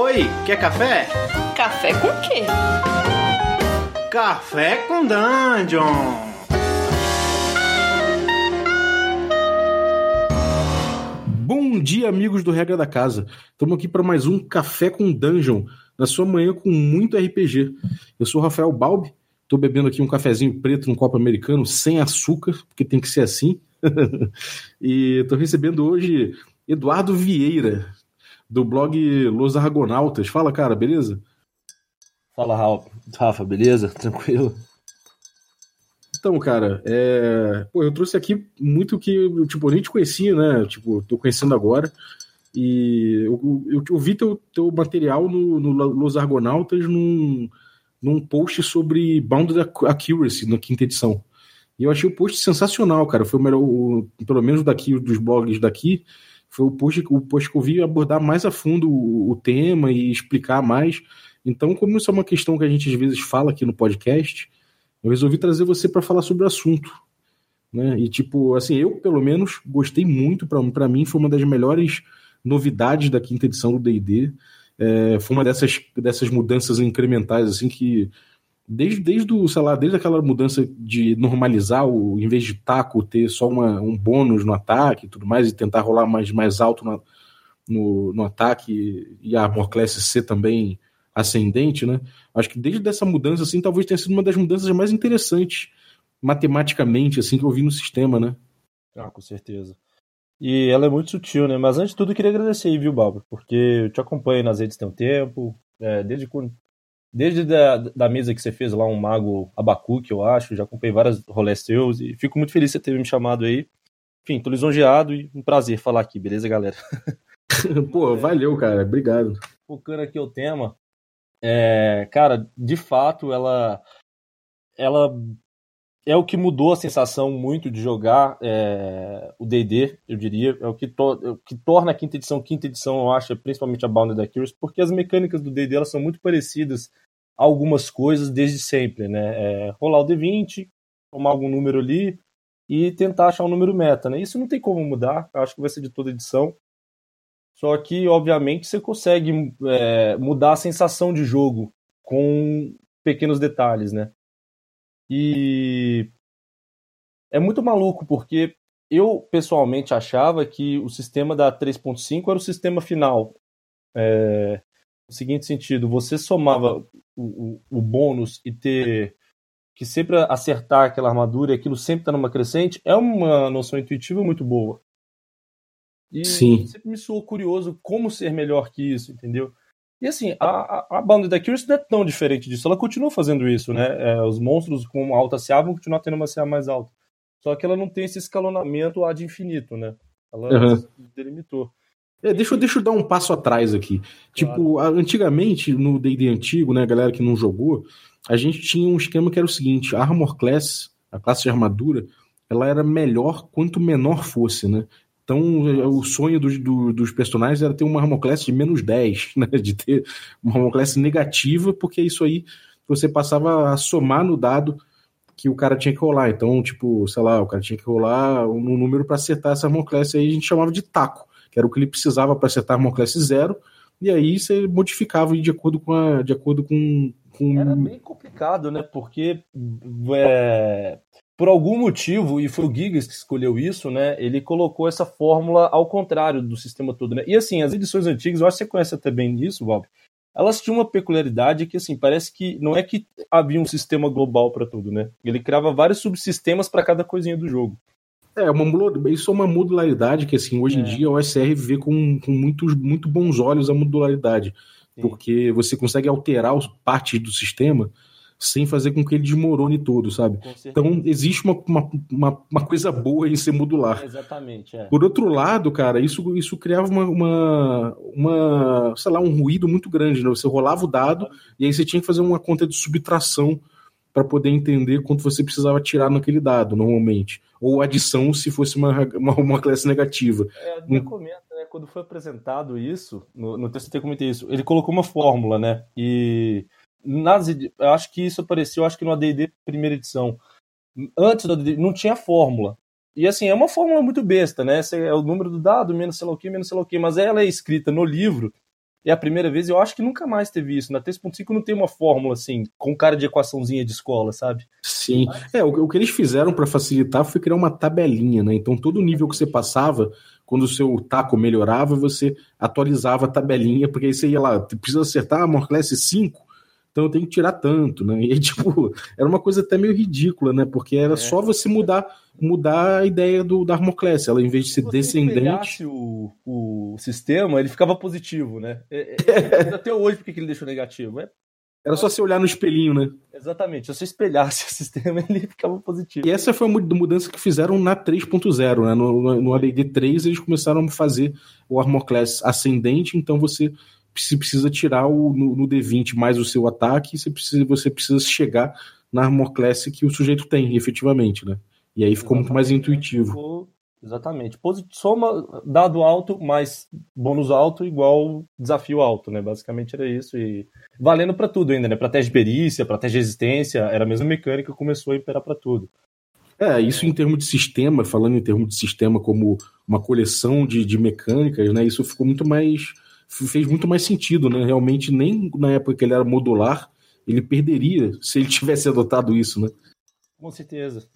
Oi, quer café? Café com quê? Café com Dungeon! Bom dia, amigos do Regra da Casa. Estamos aqui para mais um Café com Dungeon, na sua manhã com muito RPG. Eu sou o Rafael Balbi, estou bebendo aqui um cafezinho preto num copo americano, sem açúcar, porque tem que ser assim. e estou recebendo hoje Eduardo Vieira, do blog Los Argonautas. Fala, cara, beleza? Fala, Rafa, beleza? Tranquilo? Então, cara, é... Pô, eu trouxe aqui muito que tipo, eu nem te conhecia, né? Tipo, tô conhecendo agora. E eu, eu, eu vi teu, teu material no, no Los Argonautas num, num post sobre Bounded Accuracy na quinta edição. E eu achei o post sensacional, cara. Foi o melhor, o, pelo menos daqui, dos blogs daqui, foi o post, o post que eu vi abordar mais a fundo o, o tema e explicar mais. Então, como isso é uma questão que a gente às vezes fala aqui no podcast, eu resolvi trazer você para falar sobre o assunto. Né? E, tipo, assim, eu, pelo menos, gostei muito. Para mim, foi uma das melhores novidades da quinta edição do DD. É, foi uma dessas, dessas mudanças incrementais, assim, que desde, desde o, sei lá, desde aquela mudança de normalizar o, em vez de taco, ter só uma, um bônus no ataque e tudo mais, e tentar rolar mais, mais alto no, no, no ataque, e a Armor Class ser também ascendente, né? Acho que desde essa mudança, assim, talvez tenha sido uma das mudanças mais interessantes matematicamente, assim, que eu vi no sistema, né? Ah, com certeza. E ela é muito sutil, né? Mas antes de tudo, eu queria agradecer aí, viu, Bárbara? Porque eu te acompanho nas redes tem um tempo, é, desde quando. Desde da, da mesa que você fez lá, um mago Abacuque, eu acho, já acompanhei várias rolês seus e fico muito feliz de você ter me chamado aí. Enfim, tô lisonjeado e um prazer falar aqui, beleza, galera? Pô, valeu, cara, obrigado. Focando aqui o tema, é, cara, de fato, ela, ela é o que mudou a sensação muito de jogar é, o D&D, eu diria. É o que, to, é o que torna a quinta edição quinta edição, eu acho, principalmente a Bounded Accuracy, porque as mecânicas do D&D são muito parecidas a algumas coisas desde sempre, né? É, rolar o D20, tomar algum número ali e tentar achar um número meta, né? Isso não tem como mudar, acho que vai ser de toda edição. Só que, obviamente, você consegue é, mudar a sensação de jogo com pequenos detalhes, né? E é muito maluco, porque eu pessoalmente achava que o sistema da 3.5 era o sistema final. É, no seguinte sentido, você somava o, o, o, bônus e ter que sempre acertar aquela armadura e aquilo sempre tá numa crescente, é uma noção intuitiva muito boa. E Sim. sempre me soou curioso como ser melhor que isso, entendeu? E assim, a, a, banda da Curious não é tão diferente disso. Ela continua fazendo isso, né? É, os monstros com alta CA vão continuar tendo uma CA mais alta. Só que ela não tem esse escalonamento ad infinito, né? Ela uhum. delimitou. É, deixa, eu, deixa eu dar um passo atrás aqui. Tipo, claro. Tipo, antigamente, no D&D antigo, né, a galera que não jogou, a gente tinha um esquema que era o seguinte, a Armor Class, a classe de armadura, ela era melhor quanto menor fosse, né? Então, o sonho dos, do, dos personagens era ter uma Armoclass de menos 10, né? De ter uma Armoclass negativa, porque isso aí você passava a somar no dado que o cara tinha que rolar. Então, tipo, sei lá, o cara tinha que rolar um número para acertar essa Armoclass aí a gente chamava de taco, que era o que ele precisava para acertar a Armoclass zero, e aí você modificava de acordo com a, de acordo com, com... Era bem complicado, né? Porque é, por algum motivo, e foi o Gigas que escolheu isso, né? Ele colocou essa fórmula ao contrário do sistema todo, né? E assim, as edições antigas, eu acho que você conhece até bem isso, Bob. Elas tinham uma peculiaridade que, assim, parece que não é que havia um sistema global para tudo, né? Ele criava vários subsistemas para cada coisinha do jogo. É, uma, isso é uma modularidade que, assim, hoje é. em dia o SR vê com, com muitos, muito bons olhos a modularidade. Sim. Porque você consegue alterar partes do sistema sem fazer com que ele desmorone todo, sabe? Então existe uma, uma, uma, uma, coisa boa em ser modular. Exatamente. É. Por outro lado, cara, isso, isso criava uma, uma, uma, sei lá, um ruído muito grande, né? Você rolava o dado e aí você tinha que fazer uma conta de subtração para poder entender quanto você precisava tirar naquele dado, normalmente. Ou adição se fosse uma, uma, uma classe negativa. É, eu comento, né? Quando foi apresentado isso, no, no TCT eu comentei isso, ele colocou uma fórmula, né? E nas, eu acho que isso apareceu, acho que no AD&D primeira edição. Antes do AD&D não tinha fórmula. E assim, é uma fórmula muito besta, né? É o número do dado, menos sei lá o que, menos sei lá o que, mas ela é escrita no livro é a primeira vez, eu acho que nunca mais teve isso. Na 3.5 não tem uma fórmula assim, com cara de equaçãozinha de escola, sabe? Sim. É, o, o que eles fizeram para facilitar foi criar uma tabelinha, né? Então todo nível que você passava, quando o seu taco melhorava, você atualizava a tabelinha, porque aí você ia lá, precisa acertar a Morclass 5, então eu tenho que tirar tanto, né? E tipo, era uma coisa até meio ridícula, né? Porque era é. só você mudar mudar a ideia do da Armoclés, ela em vez de ser Se descendente, o, o sistema, ele ficava positivo, né? É, é, até hoje porque que ele deixou negativo? É era só você olhar no espelhinho, né? Exatamente. Se você espelhasse o sistema, ele ficava positivo. E essa foi a mudança que fizeram na 3.0, né? No, no AD&D 3, eles começaram a fazer o Armor Class ascendente, então você se precisa tirar o, no, no, D20 mais o seu ataque, você precisa, você precisa chegar na Armor Class que o sujeito tem, efetivamente, né? E aí ficou Exatamente. muito mais intuitivo. Exatamente. Soma dado alto mais bônus alto igual desafio alto, né? Basicamente era isso. E valendo para tudo ainda, né? Pra teste de perícia, pra teste de resistência, era a mesma mecânica que começou a imperar para tudo. É, isso em termos de sistema, falando em termos de sistema como uma coleção de, de mecânicas, né? Isso ficou muito mais fez muito mais sentido, né? Realmente, nem na época que ele era modular, ele perderia se ele tivesse adotado isso, né? Com certeza.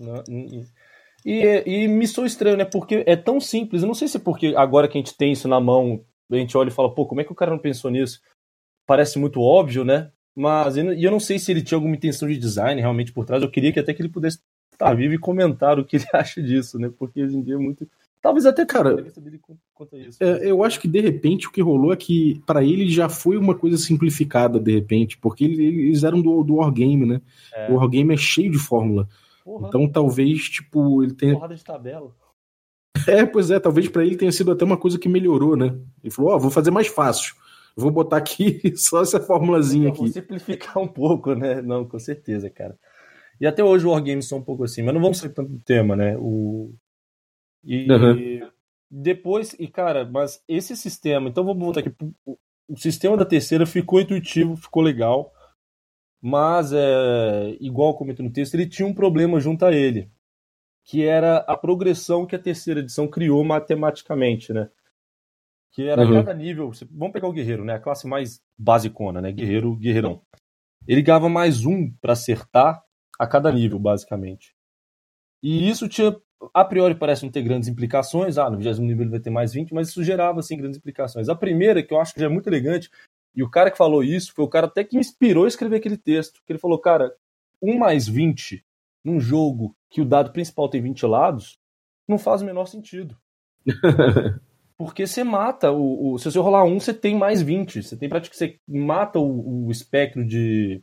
E, e me sou estranho, né? Porque é tão simples. Eu não sei se é porque agora que a gente tem isso na mão, a gente olha e fala, pô, como é que o cara não pensou nisso? Parece muito óbvio, né? Mas e eu não sei se ele tinha alguma intenção de design realmente por trás. Eu queria que até que ele pudesse estar vivo e comentar o que ele acha disso, né? Porque hoje em dia é muito Talvez até, cara, é, eu acho que de repente o que rolou é que para ele já foi uma coisa simplificada de repente, porque eles eram do, do Wargame, né? É. O Wargame é cheio de fórmula. Porra. Então talvez, tipo, ele tenha. Porrada de tabela. É, pois é, talvez para ele tenha sido até uma coisa que melhorou, né? Ele falou: Ó, oh, vou fazer mais fácil. Vou botar aqui só essa formulazinha aqui. Vou simplificar um pouco, né? Não, com certeza, cara. E até hoje o Wargames são um pouco assim, mas não vamos sair tanto do tema, né? O, e uhum. depois, e cara, mas esse sistema, então vamos voltar aqui. O sistema da terceira ficou intuitivo, ficou legal, mas é igual comento no texto, ele tinha um problema junto a ele, que era a progressão que a terceira edição criou matematicamente, né? Que era uhum. cada nível. Vamos pegar o guerreiro, né? A classe mais basicona, né? Guerreiro, guerreirão. Ele ganhava mais um para acertar a cada nível, basicamente. E isso tinha a priori parece não ter grandes implicações, ah, no 20 nível ele vai ter mais 20, mas isso gerava assim grandes implicações. A primeira, que eu acho que já é muito elegante, e o cara que falou isso foi o cara até que me inspirou a escrever aquele texto, que ele falou, cara, 1 mais 20 num jogo que o dado principal tem 20 lados, não faz o menor sentido. Porque você mata o, o, Se você rolar um, você tem mais 20. Você tem praticamente. Você mata o, o espectro de,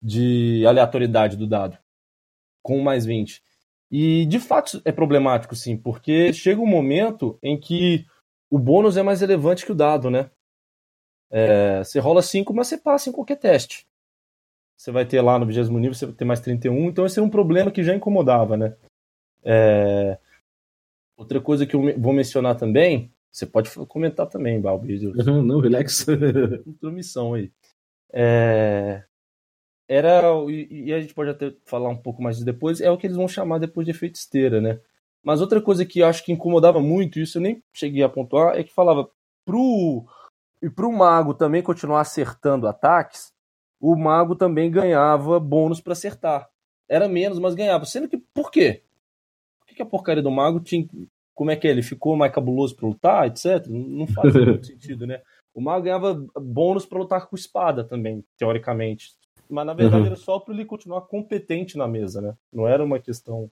de aleatoriedade do dado. Com mais 20. E de fato é problemático, sim, porque chega um momento em que o bônus é mais relevante que o dado, né? É, você rola 5, mas você passa em qualquer teste. Você vai ter lá no 20 nível, você vai ter mais 31, então esse é um problema que já incomodava, né? É... Outra coisa que eu vou mencionar também, você pode comentar também, Balbi. Não, relax. Intromissão aí. É era e, a gente pode até falar um pouco mais depois é o que eles vão chamar depois de efeito esteira, né? Mas outra coisa que eu acho que incomodava muito, isso eu nem cheguei a pontuar, é que falava pro e pro mago também continuar acertando ataques, o mago também ganhava bônus para acertar. Era menos, mas ganhava. Sendo que por quê? Por que, a porcaria do mago tinha como é que é? Ele ficou mais cabuloso para lutar, etc. Não faz muito sentido, né? O mago ganhava bônus para lutar com espada também, teoricamente mas na verdade uhum. era só para ele continuar competente na mesa, né? Não era uma questão.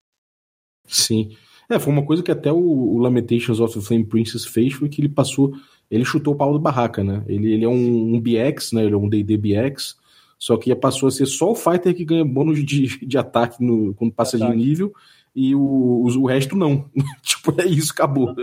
Sim. É, foi uma coisa que até o, o Lamentations of the Flame Princess fez, foi que ele passou. Ele chutou o pau da barraca, né? Ele, ele é um, um BX, né? Ele é um DD BX. Só que passou a ser só o fighter que ganha bônus de, de ataque no, quando passa ataque. de nível e o, o, o resto não. tipo, é isso, acabou.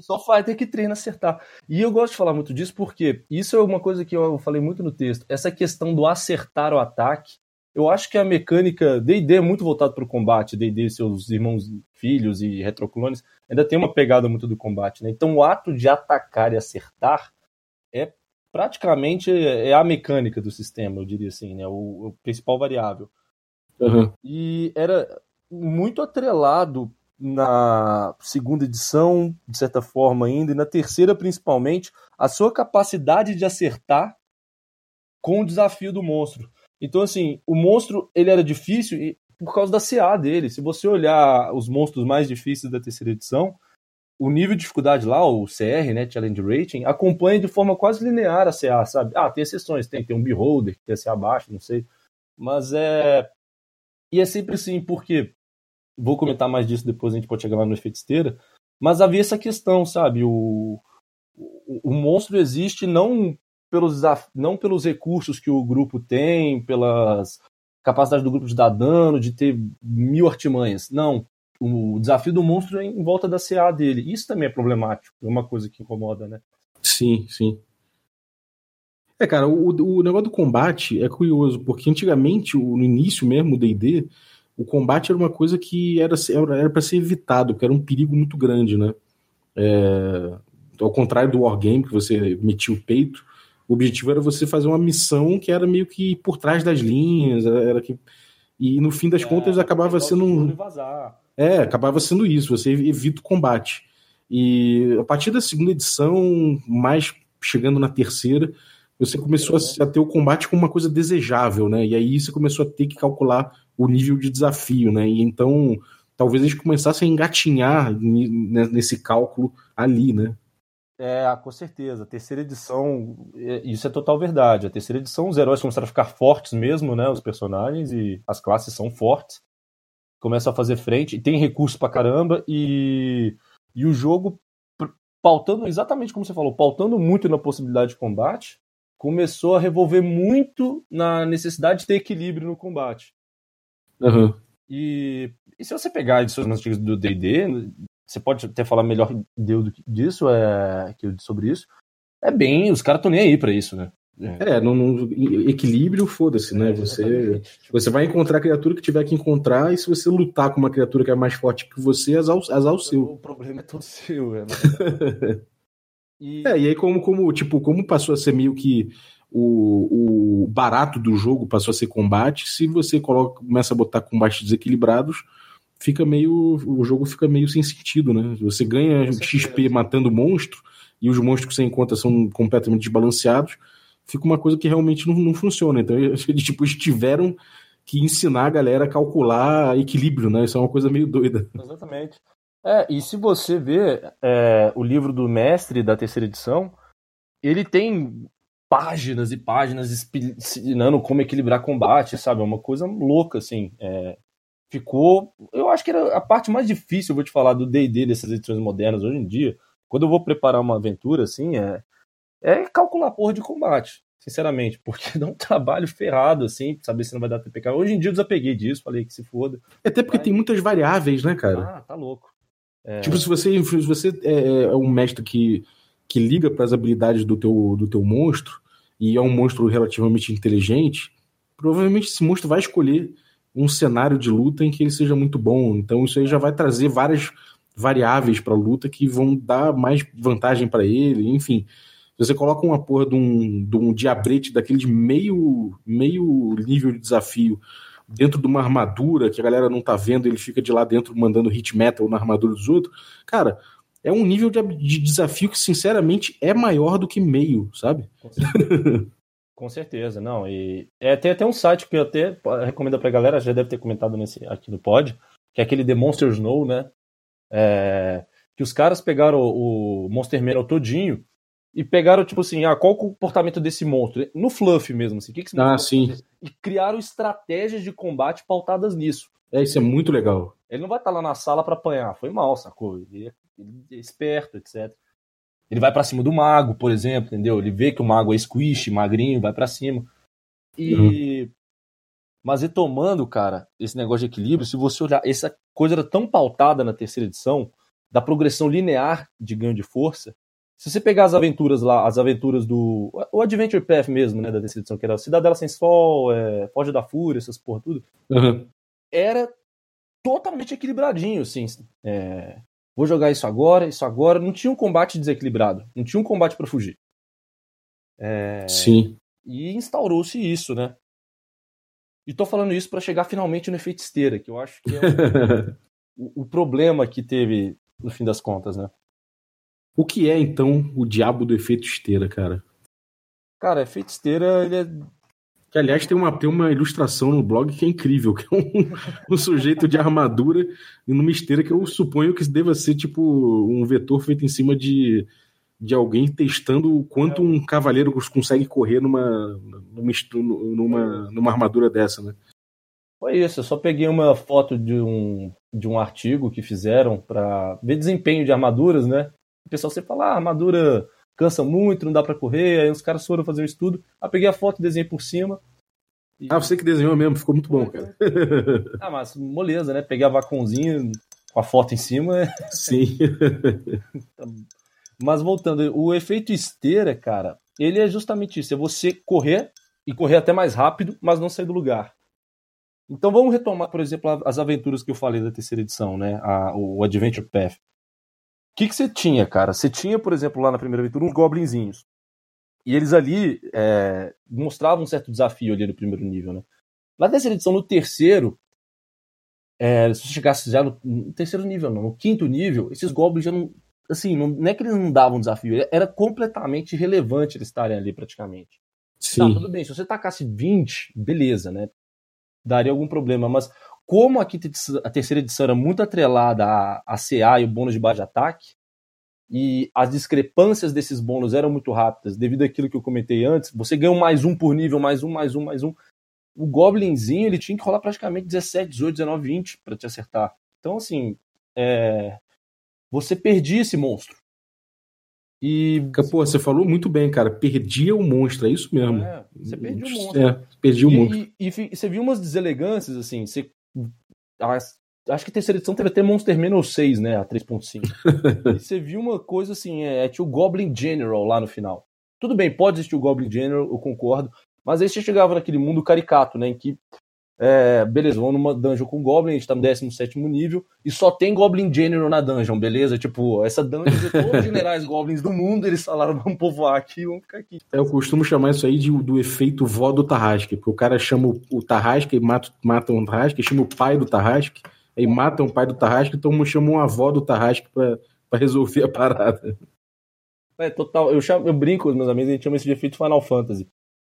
Só fighter que treina acertar. E eu gosto de falar muito disso porque isso é uma coisa que eu falei muito no texto. Essa questão do acertar o ataque. Eu acho que a mecânica D&D é muito voltado para o combate. D&D, seus irmãos, filhos e retroclones ainda tem uma pegada muito do combate. Né? Então o ato de atacar e acertar é praticamente é a mecânica do sistema, eu diria assim, né? o, o principal variável. Uhum. E era muito atrelado na segunda edição, de certa forma ainda, e na terceira principalmente, a sua capacidade de acertar com o desafio do monstro. Então, assim, o monstro ele era difícil por causa da CA dele. Se você olhar os monstros mais difíceis da terceira edição, o nível de dificuldade lá, o CR, né, Challenge Rating, acompanha de forma quase linear a CA, sabe? Ah, tem exceções, tem, tem um Beholder que tem a CA baixa, não sei. Mas é. E é sempre assim, porque vou comentar mais disso depois, a gente pode chegar lá no efeito esteira, mas havia essa questão, sabe? O, o, o monstro existe não pelos, não pelos recursos que o grupo tem, pelas capacidade do grupo de dar dano, de ter mil artimanhas. Não. O desafio do monstro é em volta da CA dele. Isso também é problemático. É uma coisa que incomoda, né? Sim, sim. É, cara, o, o negócio do combate é curioso, porque antigamente, no início mesmo, o D&D, o combate era uma coisa que era era para ser evitado, porque era um perigo muito grande, né? É, ao contrário do Wargame, que você metia o peito, o objetivo era você fazer uma missão que era meio que por trás das linhas, era que e no fim das é, contas acabava sendo um é acabava sendo isso você evita o combate. E a partir da segunda edição mais chegando na terceira você começou a, a, ter o combate como uma coisa desejável né? E aí você começou a ter que calcular o nível de desafio, né? E então talvez eles começassem a engatinhar nesse cálculo ali, né? É, com certeza. A terceira edição, é, isso é total verdade. A terceira edição, os heróis começaram a ficar fortes mesmo, né? Os personagens e as classes são fortes. Começam a fazer frente, e tem recurso pra caramba, e, e o jogo, pautando exatamente como você falou, pautando muito na possibilidade de combate, começou a revolver muito na necessidade de ter equilíbrio no combate. Uhum. E, e, se você pegar edições antigas do D&D, você pode até falar melhor disso, é, sobre isso. É bem, os caras estão nem aí para isso, né? É, é no, no equilíbrio, foda-se, né? É, você, você vai encontrar a criatura que tiver que encontrar, e se você lutar com uma criatura que é mais forte que você, azar, azar o seu. O problema é todo seu, é. e... É, e aí, como, como, tipo, como passou a ser meio que o, o barato do jogo passou a ser combate. Se você coloca, começa a botar combates desequilibrados, fica meio. O jogo fica meio sem sentido, né? Você ganha XP matando monstro e os monstros que você encontra são completamente desbalanceados. Fica uma coisa que realmente não, não funciona. Então, eles tipo, tiveram que ensinar a galera a calcular equilíbrio, né? Isso é uma coisa meio doida. Exatamente. É, e se você vê é, o livro do mestre da terceira edição, ele tem páginas e páginas ensinando como equilibrar combate, sabe? É uma coisa louca, assim. É, ficou. Eu acho que era a parte mais difícil, vou te falar, do DD dessas edições modernas hoje em dia. Quando eu vou preparar uma aventura, assim, é, é calcular porra de combate, sinceramente, porque dá um trabalho ferrado, assim, saber se não vai dar TPK. Hoje em dia eu desapeguei disso, falei que se foda. É até porque Mas... tem muitas variáveis, né, cara? Ah, tá louco. É... Tipo, se você, se você é, é um mestre que que liga para as habilidades do teu, do teu monstro e é um monstro relativamente inteligente, provavelmente esse monstro vai escolher um cenário de luta em que ele seja muito bom. Então isso aí já vai trazer várias variáveis para a luta que vão dar mais vantagem para ele, enfim. Você coloca uma porra de um, de um diabrete daquele de meio, meio nível de desafio dentro de uma armadura que a galera não tá vendo, ele fica de lá dentro mandando hit metal na armadura dos outros, cara, é um nível de, de, desafio que, sinceramente, é maior do que meio, sabe? Com certeza, Com certeza não. E é, tem até um site que eu até recomendo pra galera, já deve ter comentado nesse, aqui no pod, que é aquele The Monster Snow, né? É, que os caras pegaram o, o Monster Manual todinho e pegaram, tipo assim, ah, qual o comportamento desse monstro? No fluff mesmo, assim. O que, que ah, sim. E criaram estratégias de combate pautadas nisso. É, isso é muito legal. Ele não vai estar lá na sala para apanhar, foi mal, sacou? Ele ele é esperto, etc. Ele vai para cima do mago, por exemplo, entendeu? Ele vê que o mago é squish, magrinho, vai para cima. E. Uhum. Mas retomando, cara, esse negócio de equilíbrio, se você olhar, essa coisa era tão pautada na terceira edição, da progressão linear de ganho de força. Se você pegar as aventuras lá, as aventuras do. O Adventure Path mesmo, né, da terceira edição, que era Cidadela Sem Sol, é, Foge da Fúria, essas porra tudo. Uhum. Era totalmente equilibradinho, assim. É, vou jogar isso agora, isso agora. Não tinha um combate desequilibrado, não tinha um combate para fugir. É... Sim. E instaurou-se isso, né? E tô falando isso para chegar finalmente no efeito esteira, que eu acho que é o, o problema que teve no fim das contas, né? O que é, então, o diabo do efeito esteira, cara? Cara, efeito esteira, ele é que, aliás, tem uma, tem uma ilustração no blog que é incrível, que é um, um sujeito de armadura e numa esteira que eu suponho que deva ser tipo um vetor feito em cima de, de alguém testando o quanto um cavaleiro consegue correr numa, numa, numa, numa armadura dessa, né? Foi isso, eu só peguei uma foto de um, de um artigo que fizeram para ver desempenho de armaduras, né? O pessoal sempre fala, ah, armadura cansa muito, não dá para correr. Aí os caras foram fazer um estudo. Aí peguei a foto, desenhei por cima. E... Ah, você que desenhou mesmo, ficou muito bom, cara. ah, mas moleza, né? Peguei a vacãozinho com a foto em cima. Sim. mas voltando, o efeito esteira, cara, ele é justamente isso: é você correr e correr até mais rápido, mas não sair do lugar. Então vamos retomar, por exemplo, as aventuras que eu falei da terceira edição, né? A, o Adventure Path que, que você tinha, cara? Você tinha, por exemplo, lá na primeira aventura, uns goblinzinhos. E eles ali é, mostravam um certo desafio ali no primeiro nível, né? Na terceira edição, no terceiro, é, se você chegasse já no, no, terceiro nível, não, no quinto nível, esses goblins já não. Assim, não, não é que eles não davam desafio, era completamente irrelevante eles estarem ali praticamente. Sim. Tá, tudo bem, se você tacasse 20, beleza, né? Daria algum problema, mas como a, quinta a terceira edição era muito atrelada a, a CA e o bônus de base de ataque, e as discrepâncias desses bônus eram muito rápidas, devido àquilo que eu comentei antes, você ganha um mais um por nível, mais um, mais um, mais um. O Goblinzinho, ele tinha que rolar praticamente 17, 18, 19, 20 para te acertar. Então, assim, é... você perdia esse monstro. E. Pô, você falou muito bem, cara. Perdia o monstro, é isso mesmo. É, você perdia o monstro. É, perdia o monstro. E, e, e, você viu umas deselegâncias, assim. Você acho que a terceira edição teve até Monster Manor 6, né? A 3.5. e você viu uma coisa assim, é, é, tinha o Goblin General lá no final. Tudo bem, pode existir o Goblin General, eu concordo. Mas aí você chegava naquele mundo caricato, né? Em que é, beleza, vamos numa dungeon com Goblin, a gente tá no 17 nível, e só tem Goblin General na dungeon, beleza? Tipo, essa dungeon de todos os generais Goblins do mundo, eles falaram, vamos povoar aqui, vamos ficar aqui. Eu costumo chamar isso aí de, do efeito vó do Tarrasque, porque o cara chama o, o Tarrasque e mata, mata um Tarrasque, chama o pai do Tarrasque, aí matam o pai do Tarrasque, então chamam uma avó do Tarrasque pra, pra resolver a parada. É, total, eu, chamo, eu brinco com os meus amigos, a gente chama isso de efeito Final Fantasy.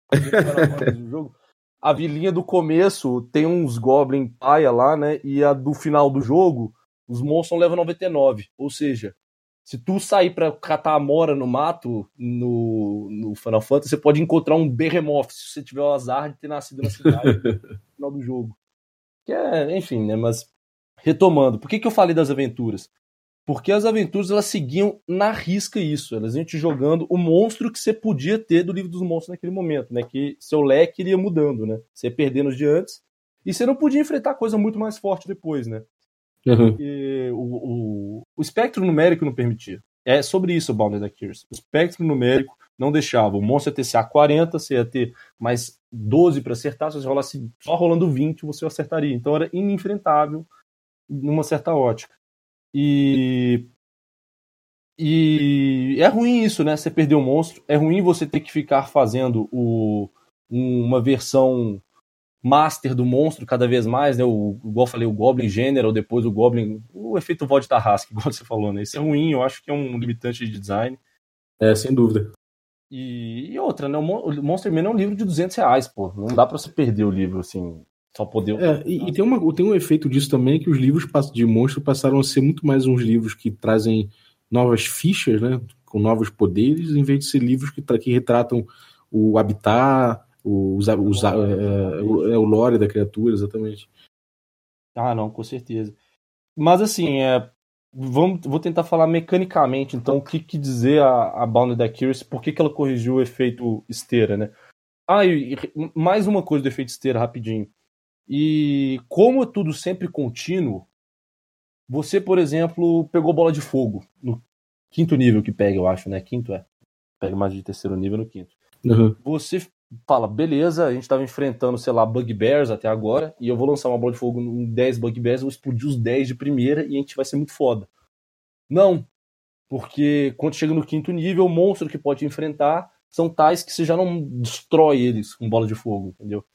Final Fantasy jogo a vilinha do começo tem uns Goblin paia lá, né? E a do final do jogo, os monstros levam 99. Ou seja, se tu sair pra catar a mora no mato, no, no Final Fantasy, você pode encontrar um Behemoth, se você tiver o azar de ter nascido na cidade no final do jogo. Que é, enfim, né? Mas, retomando, por que, que eu falei das aventuras? Porque as aventuras elas seguiam na risca isso. Elas iam te jogando o monstro que você podia ter do livro dos monstros naquele momento, né? Que seu leque iria mudando, né? Você ia perdendo os de antes e você não podia enfrentar coisa muito mais forte depois, né? Uhum. Porque o, o, o espectro numérico não permitia. É sobre isso o Bounded Accuracy. O espectro numérico não deixava. O monstro ia ter CA 40, você ia ter mais 12 para acertar. Se você rolasse só rolando 20, você acertaria. Então era inenfrentável numa certa ótica. E. E é ruim isso, né? Você perder o monstro. É ruim você ter que ficar fazendo o, uma versão master do monstro cada vez mais, né? O, igual eu falei, o Goblin General, depois o Goblin. O efeito Vod Tarrasque, igual você falou, né? Isso é ruim, eu acho que é um limitante de design. É, sem dúvida. E, e outra, né? O Monster Man é um livro de 200 reais, pô. Não dá pra você perder o livro, assim. Só poder. É, e, e, tem, uma, tem um efeito disso também que os livros de monstro passaram a ser muito mais uns livros que trazem novas fichas, né? Com novos poderes, em vez de ser livros que, que retratam o habitat, o, os, os, é, é, o, é, o lore da criatura, exatamente. Ah, não, com certeza. Mas assim, é, vamos, vou tentar falar mecanicamente, então, o que, que dizer a, a Bounded Accuracy, por que, que ela corrigiu o efeito esteira, né? Ah, e mais uma coisa do efeito esteira, rapidinho. E como é tudo sempre contínuo, você, por exemplo, pegou bola de fogo no quinto nível que pega, eu acho, né? Quinto é. Pega mais de terceiro nível no quinto. Uhum. Você fala, beleza, a gente estava enfrentando, sei lá, Bugbears até agora, e eu vou lançar uma bola de fogo em 10 Bugbears, vou explodir os 10 de primeira e a gente vai ser muito foda. Não, porque quando chega no quinto nível, o monstro que pode enfrentar são tais que você já não destrói eles com bola de fogo, entendeu?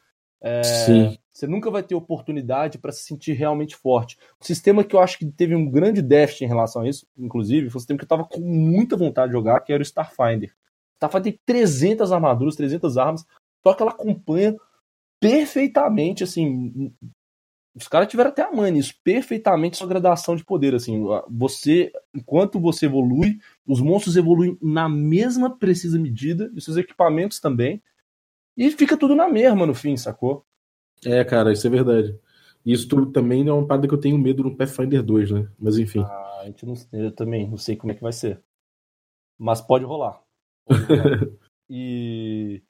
É, Sim. Você nunca vai ter oportunidade para se sentir realmente forte. O sistema que eu acho que teve um grande déficit em relação a isso, inclusive, foi um sistema que eu estava com muita vontade de jogar, que era o Starfinder. Starfinder tem 300 armaduras, 300 armas, só que ela acompanha perfeitamente, assim, os caras tiveram até a mãe nisso, perfeitamente sua gradação de poder, assim, você, enquanto você evolui, os monstros evoluem na mesma precisa medida, e seus equipamentos também, e fica tudo na mesma no fim, sacou? É, cara, isso é verdade. Isso também é uma parada que eu tenho medo no Pathfinder 2, né? Mas enfim. Ah, a gente não, eu também não sei como é que vai ser. Mas pode rolar. Pode rolar. e...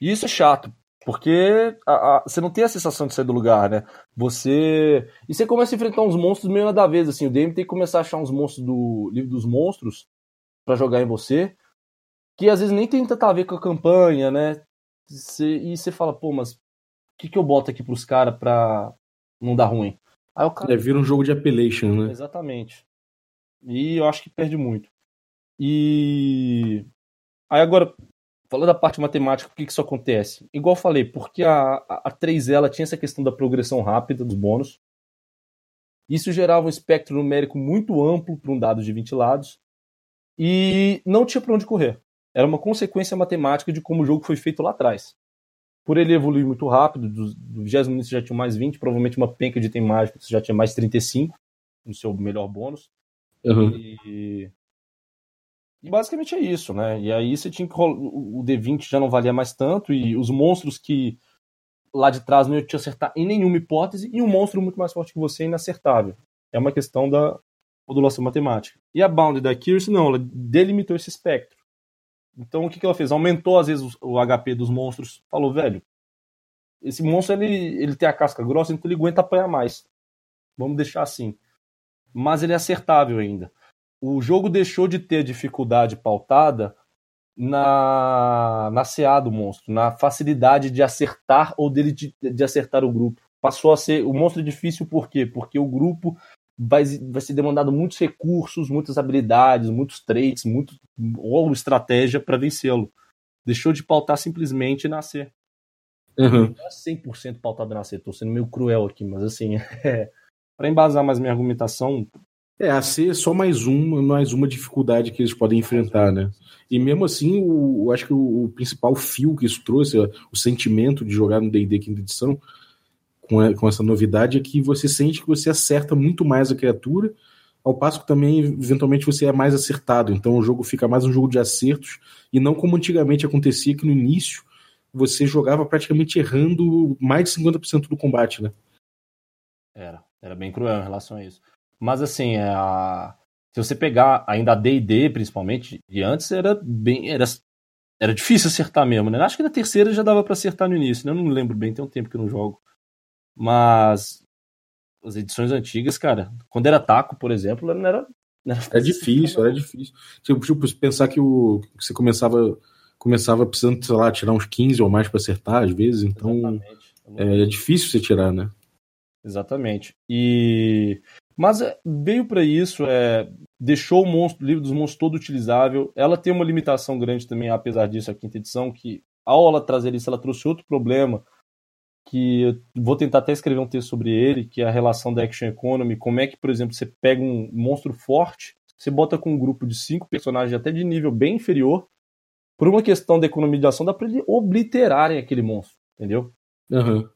e isso é chato, porque a, a, você não tem a sensação de sair do lugar, né? Você. E você começa a enfrentar uns monstros meio da vez, assim. O DM tem que começar a achar uns monstros do livro dos monstros para jogar em você. Que às vezes nem tem tanto a ver com a campanha, né? Você, e você fala, pô, mas que, que eu boto aqui pros caras pra não dar ruim? Aí o cara. É, vira um jogo de appellation, né? Exatamente. E eu acho que perde muito. E. Aí agora, falando da parte matemática, por que, que isso acontece? Igual eu falei, porque a, a, a 3 ela tinha essa questão da progressão rápida dos bônus. Isso gerava um espectro numérico muito amplo para um dado de 20 lados. E não tinha para onde correr. Era uma consequência matemática de como o jogo foi feito lá atrás. Por ele evoluir muito rápido, do, do 20 minutos você já tinha mais 20, provavelmente uma penca de item mágico você já tinha mais 35 no seu melhor bônus. Uhum. E e basicamente é isso, né? E aí você tinha que o D20 já não valia mais tanto e os monstros que lá de trás não iam te acertar em nenhuma hipótese e um monstro muito mais forte que você é inacertável. É uma questão da modulação matemática. E a Bound da Accuracy não, ela delimitou esse espectro. Então o que, que ela fez? Aumentou às vezes o HP dos monstros. Falou, velho, esse monstro ele, ele tem a casca grossa, então ele aguenta apanhar mais. Vamos deixar assim. Mas ele é acertável ainda o jogo deixou de ter dificuldade pautada na, na CA do monstro, na facilidade de acertar ou dele de, de acertar o grupo. Passou a ser o monstro difícil por quê? Porque o grupo vai, vai ser demandado muitos recursos, muitas habilidades, muitos traits, muito, ou estratégia para vencê-lo. Deixou de pautar simplesmente nascer. Uhum. Não é 100% pautado nascer, tô sendo meio cruel aqui, mas assim, é, para embasar mais minha argumentação, é, a ser só mais uma, mais uma dificuldade que eles podem enfrentar, né? E mesmo assim, o, eu acho que o, o, principal fio que isso trouxe, o sentimento de jogar no D&D quinta edição, com, a, com essa novidade, é que você sente que você acerta muito mais a criatura, ao passo que também, eventualmente, você é mais acertado. Então o jogo fica mais um jogo de acertos, e não como antigamente acontecia, que no início você jogava praticamente errando mais de 50% do combate, né? Era, era bem cruel em relação a isso. Mas assim, é a... se você pegar ainda a D&D, principalmente, de antes era bem... Era, era difícil acertar mesmo, né? Acho que na terceira já dava para acertar no início, né? Eu não lembro bem, tem um tempo que eu não jogo. Mas as edições antigas, cara, quando era taco, por exemplo, não era... Não era, era difícil, era difícil. Tipo, tipo, pensar que o, você começava começava precisando, sei lá, tirar uns 15 ou mais para acertar, às vezes, então é, é, difícil você tirar, né? Exatamente. E mas é, veio para isso, é, deixou o monstro, o livro dos monstros todo utilizável. Ela tem uma limitação grande também, apesar disso, a quinta edição, que ao ela trazer isso, ela trouxe outro problema, que eu vou tentar até escrever um texto sobre ele, que é a relação da Action Economy. Como é que, por exemplo, você pega um monstro forte, você bota com um grupo de cinco personagens até de nível bem inferior, por uma questão da economia de ação, dá pra eles obliterarem aquele monstro, entendeu? Uhum.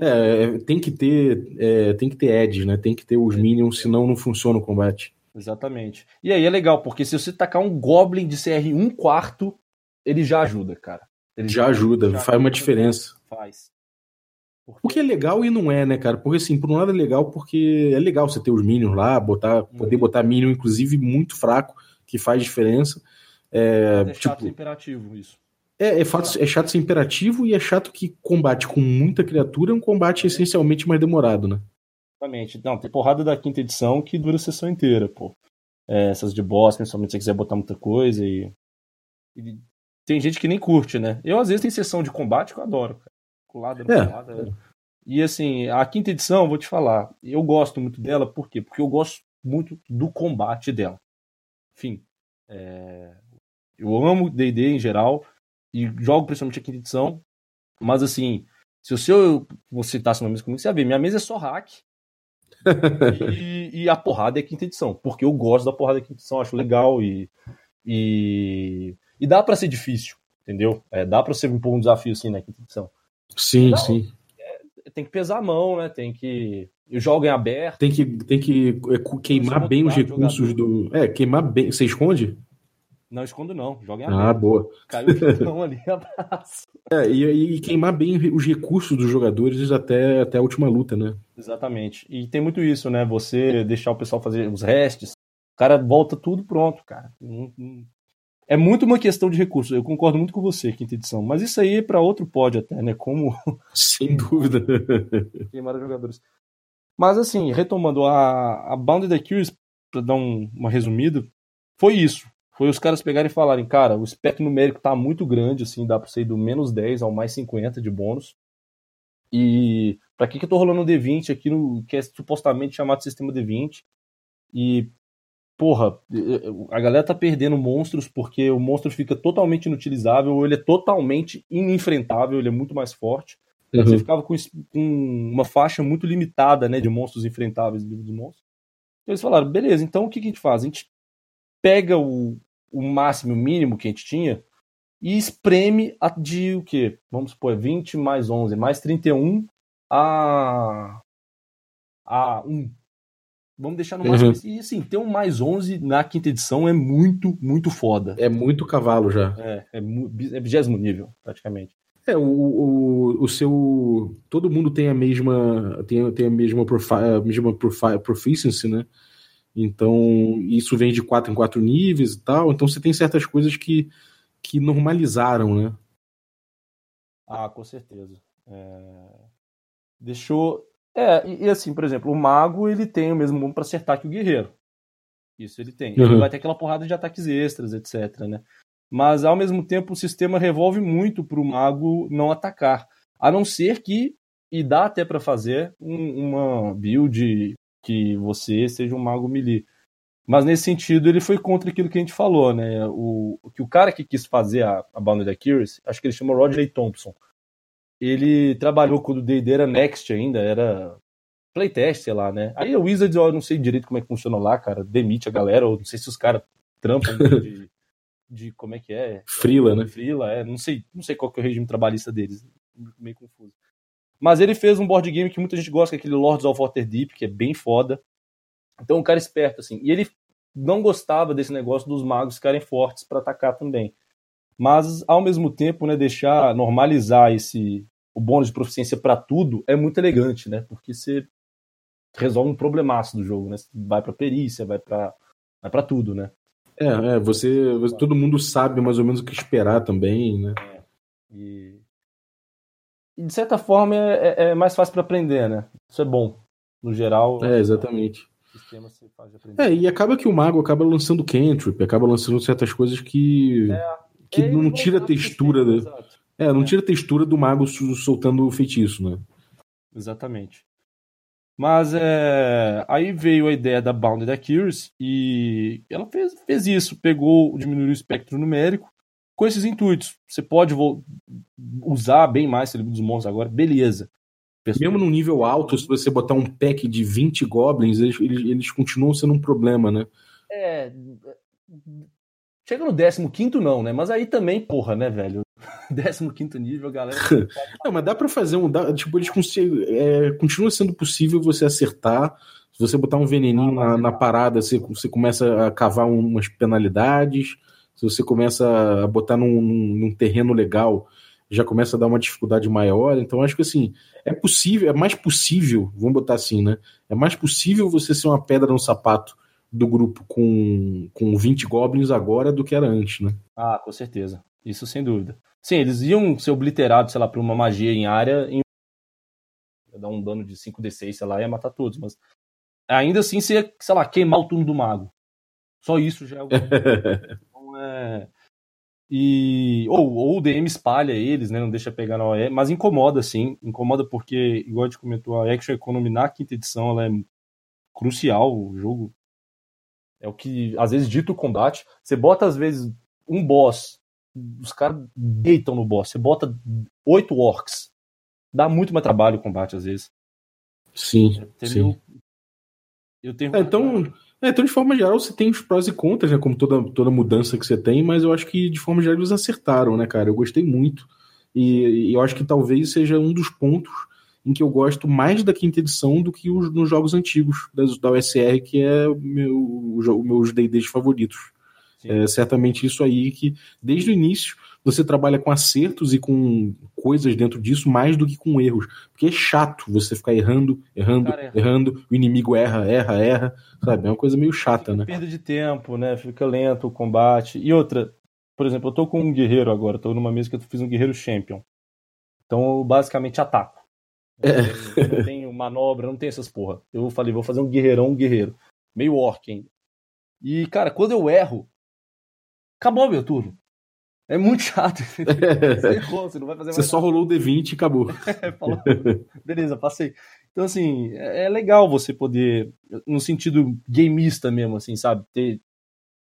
É, é, tem que ter é, tem que ter edge, né? Tem que ter os minions, senão não funciona o combate. Exatamente. E aí é legal, porque se você tacar um Goblin de CR 1 quarto, ele já ajuda, cara. Ele já, já ajuda, já faz uma diferença. Faz. Porque... O que é legal e não é, né, cara? Porque assim, por um lado é legal porque é legal você ter os minions lá, botar, poder uhum. botar minion, inclusive, muito fraco, que faz diferença. É, é chato tipo... imperativo isso. É, é, fato, é chato ser imperativo e é chato que combate com muita criatura é um combate essencialmente mais demorado, né? Exatamente. Não, tem porrada da quinta edição que dura a sessão inteira, pô. É, essas de boss, principalmente se você quiser botar muita coisa e... e... Tem gente que nem curte, né? Eu, às vezes, tem sessão de combate que eu adoro, cara. Colada, é, colada. É. E, assim, a quinta edição, vou te falar, eu gosto muito dela, por quê? Porque eu gosto muito do combate dela. Enfim, é... eu amo D&D em geral, e jogo principalmente a quinta edição, mas assim, Se o seu você tá na mesa comigo, você vai ver, minha mesa é só hack. e, e, a porrada é quinta edição, porque eu gosto da porrada quinta edição, acho legal e, e, e dá para ser difícil, entendeu? É, dá para ser impor um desafio assim na quinta edição. Sim, então, sim. É, tem que pesar a mão, né? Tem que. Jogo em aberto. Tem que, tem que é, queimar bem os recursos do. É, queimar bem. Você esconde? Não escondo, não. Joga em aberto. Ah, boa. Caiu o chutão ali, abraço. É, e, e, queimar bem os recursos dos jogadores até, até a última luta, né? Exatamente. E tem muito isso, né? Você deixar o pessoal fazer os restes, o cara volta tudo pronto, cara. É muito uma questão de recursos. Eu concordo muito com você, quinta edição. Mas isso aí é para outro pódio até, né? Como. Sem dúvida. Queimar jogadores. Mas assim, retomando, a, a Bounded Accuracy, para dar um, uma resumida, foi isso foi os caras pegarem e falarem, cara, o espectro numérico tá muito grande, assim, dá pra ser do menos 10 ao mais 50 de bônus. E pra que que eu tô rolando um D20 aqui no que é supostamente chamado sistema D20? E porra, a galera tá perdendo monstros porque o monstro fica totalmente inutilizável, ou ele é totalmente inenfrentável, ele é muito mais forte. Uhum. Você ficava com, com, uma faixa muito limitada, né, de monstros enfrentáveis livro dos monstros. Então eles falaram, beleza, então o que, que a gente faz? A gente pega o, o máximo, o mínimo que a gente tinha, e espreme a de o quê? Vamos supor, 20 mais 11, mais 31 a, a 1. Vamos deixar no máximo. Uhum. E assim, ter um mais 11 na quinta edição é muito, muito foda. É muito cavalo já. É, é, é vigésimo nível, praticamente. É, o, o, o seu. Todo mundo tem a mesma. Tem, tem a mesma, profi, a mesma profi, proficiency, né? Então, isso vem de quatro em quatro níveis e tal. Então, você tem certas coisas que, que normalizaram, né? Ah, com certeza. É... Deixou. É, e, e, assim, por exemplo, o mago ele tem o mesmo bom para acertar que o guerreiro. Isso ele tem. Uhum. Ele vai ter aquela porrada de ataques extras, etc. Né? Mas ao mesmo tempo o sistema revolve muito para o mago não atacar. A não ser que, e dá até para fazer, um, uma build que você seja um mago melee. Mas nesse sentido, ele foi contra aquilo que a gente falou, né? O, que o cara que quis fazer a, a Bounded Accuracy, acho que ele chama Rodney Thompson. Ele trabalhou quando o D&D era Next ainda, era playtest, sei lá, né? Aí o Wizards, eu não sei direito como é que funciona lá, cara, demite a galera, ou não sei se os caras trampam de, de, como é que é? Frila, né? Frila, é, não sei, não sei qual que é o regime trabalhista deles, meio confuso. Mas ele fez um board game que muita gente gosta, que é aquele Lords of Waterdeep, que é bem foda. Então, um cara esperto, assim. E ele não gostava desse negócio dos magos ficarem fortes para atacar também. Mas, ao mesmo tempo, né, deixar, normalizar esse o bônus de proficiência para tudo é muito elegante, né? Porque você resolve um problemaço do jogo, né? Você vai para perícia, vai para vai para tudo, né? É, é você, você, todo mundo sabe mais ou menos o que esperar também, né? É. E e de certa forma é, é, é mais fácil para aprender, né? Isso é bom, no geral. É, exatamente. É, e acaba que o mago acaba lançando cantrip, acaba lançando certas coisas que, é, que é, não tira a textura. Da, é, não tira a textura do mago soltando o feitiço, né? Exatamente. Mas é, aí veio a ideia da Bounded Accuracy e ela fez, fez isso, pegou, diminuiu o espectro numérico com esses intuitos. Você pode usar bem mais o dos monstros agora, beleza. Pessoa... Mesmo num nível alto, se você botar um pack de 20 goblins, eles, eles, eles continuam sendo um problema, né? É. Chega no 15 não, né? Mas aí também, porra, né, velho? 15 nível, galera. não, mas dá pra fazer um. Dá, tipo, eles é, continua sendo possível você acertar. Se você botar um veneninho na, na, parada, você, você começa a cavar umas penalidades se você começa a botar num, num, terreno legal, já começa a dar uma dificuldade maior. Então, acho que assim, é possível, é mais possível, vamos botar assim, né? É mais possível você ser uma pedra no sapato do grupo com, com 20 goblins agora do que era antes, né? Ah, com certeza. Isso sem dúvida. Sim, eles iam ser obliterados, sei lá, por uma magia em área, em... ia dar um dano de 5d6, sei lá, ia matar todos, mas ainda assim você ia, sei lá, queimar o turno do mago. Só isso já é o... é. E, ou, ou o DM espalha eles, né? Não deixa pegar na OE, mas incomoda sim. Incomoda porque, igual a gente comentou, a Action Economy na quinta edição ela é crucial. O jogo é o que às vezes dita o combate. Você bota, às vezes, um boss, os caras deitam no boss. Você bota oito orcs. dá muito mais trabalho o combate às vezes. Sim. Entendeu? sim. Eu tenho. É, então, é, então, de forma geral, você tem os prós e contras, né? Como toda, toda mudança que você tem, mas eu acho que, de forma geral, eles acertaram, né, cara? Eu gostei muito. E, e eu acho que talvez seja um dos pontos em que eu gosto mais da quinta edição do que os, nos jogos antigos da, da USR, que é o meu, os meus DDs favoritos. É certamente isso aí que, desde o início, você trabalha com acertos e com coisas dentro disso mais do que com erros. Porque é chato você ficar errando, errando, Cara, errando, o inimigo erra, erra, erra, sabe? É uma coisa meio chata, né? Perda de tempo, né? Fica lento o combate. E outra, por exemplo, eu tô com um guerreiro agora, tô numa mesa que eu fiz um guerreiro champion. Então eu basicamente ataco. É. Não tenho manobra, não tenho essas porra. Eu falei, vou fazer um guerreirão, um guerreiro. Meio orc ainda. E, cara, quando eu erro, acabou meu turno. É muito chato. Você, errou, você não vai fazer Você só rolou o D20 e acabou. É, falou, beleza, passei. Então, assim, é, é legal você poder, no sentido gameista mesmo, assim, sabe? Ter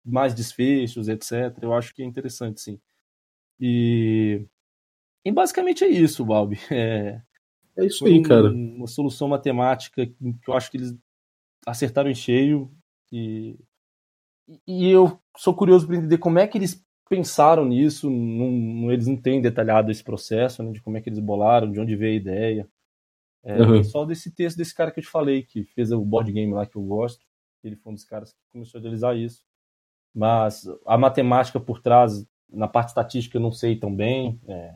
mais desfechos, etc. Eu acho que é interessante, sim. E, e basicamente é isso, Balbi. É, é isso aí, um, cara. Uma solução matemática que eu acho que eles acertaram em cheio. E, e eu sou curioso para entender como é que eles pensaram nisso, não, eles não têm detalhado esse processo, né, de como é que eles bolaram, de onde veio a ideia. É, uhum. Só desse texto desse cara que eu te falei, que fez o board game lá que eu gosto, ele foi um dos caras que começou a realizar isso. Mas a matemática por trás, na parte estatística, eu não sei tão bem, é,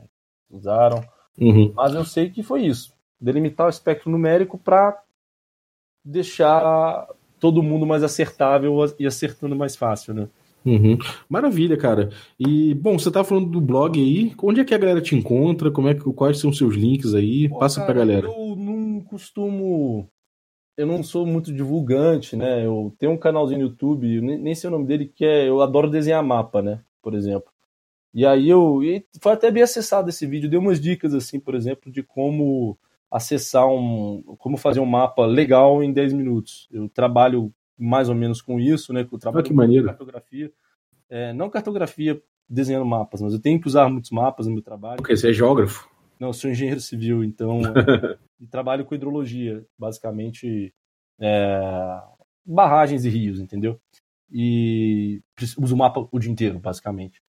usaram. Uhum. Mas eu sei que foi isso. Delimitar o espectro numérico para deixar todo mundo mais acertável e acertando mais fácil, né? Uhum. Maravilha, cara. E, bom, você tá falando do blog aí. Onde é que a galera te encontra? Como é que, quais são os seus links aí? Pô, Passa cara, pra galera. Eu não costumo. Eu não sou muito divulgante, né? Eu tenho um canalzinho no YouTube, nem sei o nome dele, que é. Eu adoro desenhar mapa, né? Por exemplo. E aí eu. E foi até bem acessado esse vídeo. Deu umas dicas, assim, por exemplo, de como acessar um. Como fazer um mapa legal em 10 minutos. Eu trabalho mais ou menos com isso, né? Eu trabalho ah, que maneiro. cartografia. É, não cartografia desenhando mapas, mas eu tenho que usar muitos mapas no meu trabalho. Porque você é geógrafo? Não, eu sou engenheiro civil, então é, trabalho com hidrologia, basicamente é, barragens e rios, entendeu? E uso o mapa o dia inteiro, basicamente.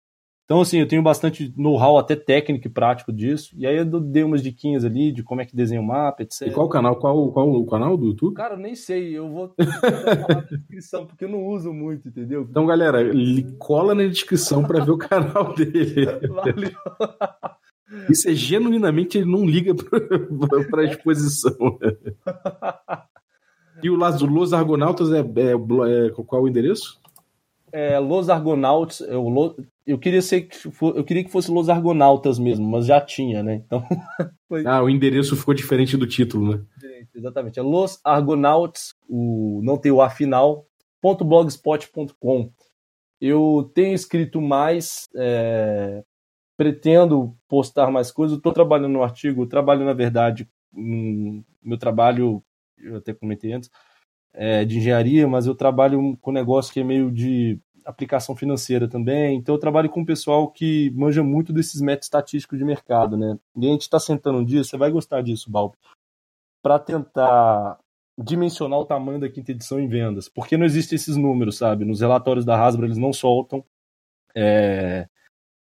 Então, assim, eu tenho bastante know-how, até técnico e prático disso. E aí eu dei umas diquinhas ali de como é que desenha o mapa, etc. E qual o canal? Qual, qual o canal do YouTube? Cara, eu nem sei. Eu vou na descrição, porque eu não uso muito, entendeu? Então, galera, cola na descrição para ver o canal dele. Valeu. Isso é genuinamente, ele não liga para a exposição. e o Los Argonautas é, é, é, qual o endereço? É, Los Argonautas. Eu, eu, queria ser, eu queria que fosse Los Argonautas mesmo, mas já tinha, né? Então. foi... Ah, o endereço ficou diferente do título, né? Exatamente. É Los Argonautas, o, não tem o A final, .blogspot.com. Eu tenho escrito mais, é, pretendo postar mais coisas. Estou trabalhando no artigo, trabalho, na verdade, no meu trabalho, eu até comentei antes, é, de engenharia, mas eu trabalho com um negócio que é meio de aplicação financeira também. Então eu trabalho com um pessoal que manja muito desses métodos estatísticos de mercado, né? E a gente está sentando um dia, você vai gostar disso, Balbi, para tentar dimensionar o tamanho da quinta edição em vendas. Porque não existem esses números, sabe? Nos relatórios da Hasbro eles não soltam. É...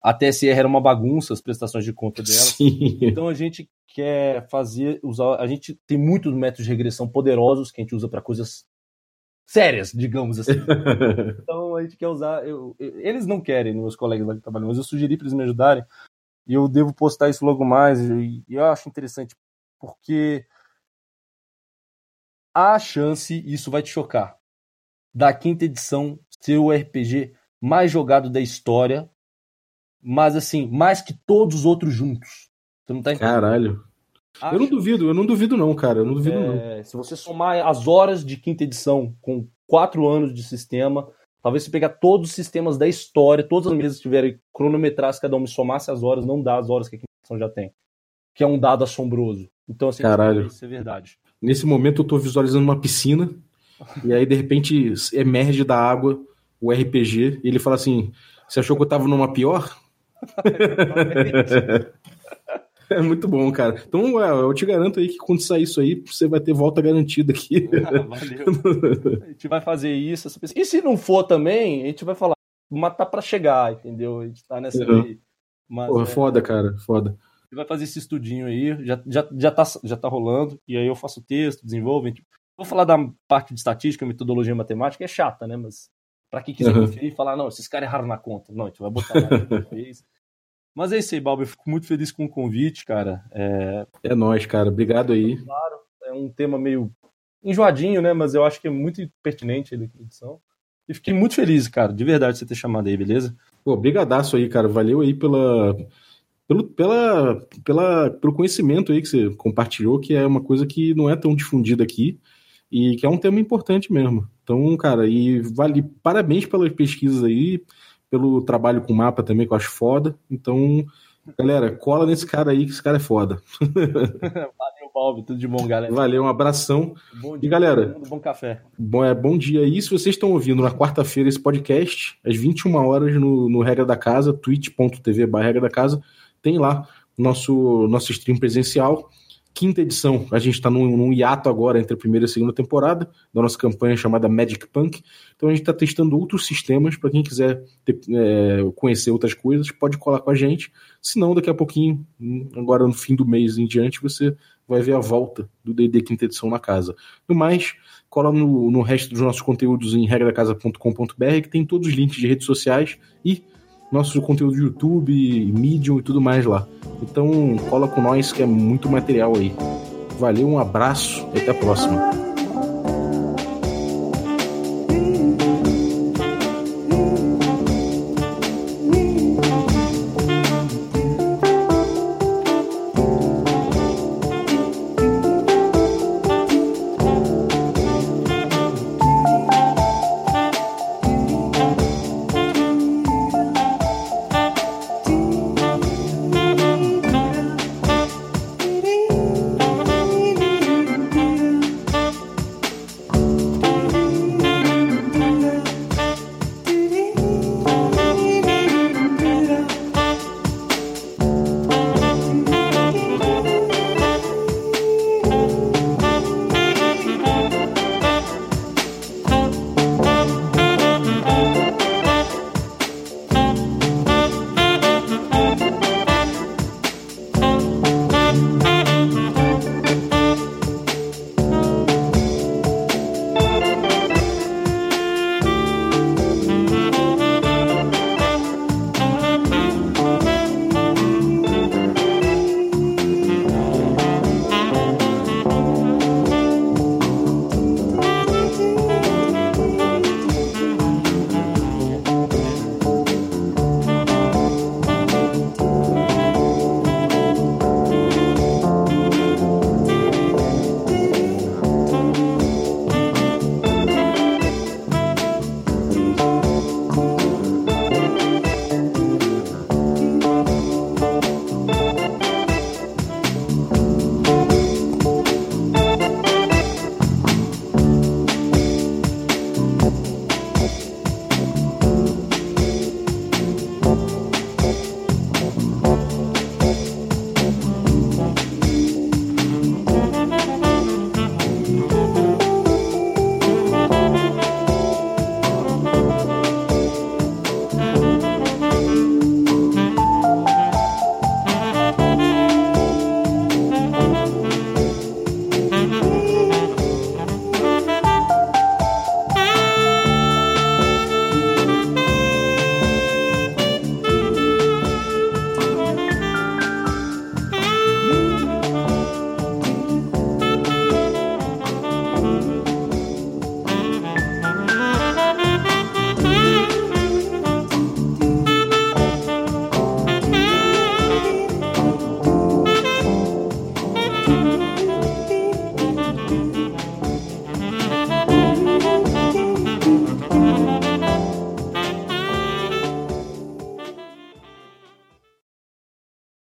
A TSR era uma bagunça, as prestações de conta dela. Sim. Então a gente quer fazer, usar, a gente tem muitos métodos de regressão poderosos que a gente usa para coisas sérias, digamos assim. então a gente quer usar, eu, eles não querem, meus colegas lá que trabalham, mas eu sugeri para eles me ajudarem e eu devo postar isso logo mais e, e eu acho interessante porque há chance, isso vai te chocar, da quinta edição ser o RPG mais jogado da história, mas assim, mais que todos os outros juntos. Você não tá entendendo? Caralho. Acho... Eu não duvido, eu não duvido não, cara. Eu não duvido é, não. Se você somar as horas de quinta edição com quatro anos de sistema, talvez se pegar todos os sistemas da história, todas as mesas tiverem cronometradas, cada um somasse as horas, não dá as horas que a quinta edição já tem. Que é um dado assombroso. Então, assim, Caralho. isso é verdade. Nesse momento eu tô visualizando uma piscina, e aí de repente emerge da água o RPG, e ele fala assim: Você achou que eu tava numa pior? É muito bom, cara. Então, eu te garanto aí que quando sair isso aí, você vai ter volta garantida aqui. Ah, valeu. A gente vai fazer isso. E se não for também, a gente vai falar, mas tá pra chegar, entendeu? A gente tá nessa Uhum. aí. Mas, Porra, é, foda, cara, foda. a gente vai fazer esse estudinho aí, já, já, já, tá, já tá rolando, e aí eu faço o texto, desenvolvo. gente- Vou falar da parte de estatística, metodologia matemática, é chata, né? Mas pra quem quiser Uhum. conferir e falar, não, esses caras erraram na conta. Não, a gente vai botar lá fez. Mas é isso aí, Balbo. Eu fico muito feliz com o convite, cara. É, É nóis, cara. Obrigado aí. claro, é um tema meio enjoadinho, né? Mas eu acho que é muito pertinente aí da edição. E fiquei muito feliz, cara, de verdade, de você ter chamado aí, beleza? Pô, brigadaço aí, cara. Valeu aí pela, pelo, pela, pela, pelo conhecimento aí que você compartilhou, que é uma coisa que não é tão difundida aqui e que é um tema importante mesmo. Então, cara, e vale parabéns pelas pesquisas aí, pelo trabalho com mapa também, que eu acho foda. Então, galera, cola nesse cara aí, que esse cara é foda. Valeu, Balbo. Tudo de bom, galera. Valeu, um abração. Bom E, galera? mundo, Bom café. Bom, é, bom dia aí. Se vocês estão ouvindo na quarta-feira esse podcast, às 21 horas no, no Regra da Casa, twitch.tv barra Regra da Casa, tem lá nosso, nosso stream presencial. Quinta edição, a gente está num, num hiato agora entre a primeira e a segunda temporada da nossa campanha chamada Magic Punk. Então a gente está testando outros sistemas para quem quiser ter, é, conhecer outras coisas, pode colar com a gente. Se não, daqui a pouquinho, agora no fim do mês em diante, você vai ver a volta do D&D Quinta Edição na casa. No mais, cola no, no resto dos nossos conteúdos em regradacasa.com.br, que tem todos os links de redes sociais e nosso conteúdo do YouTube, Medium e tudo mais lá. Então, cola com nós que é muito material aí. Valeu, um abraço e até a próxima.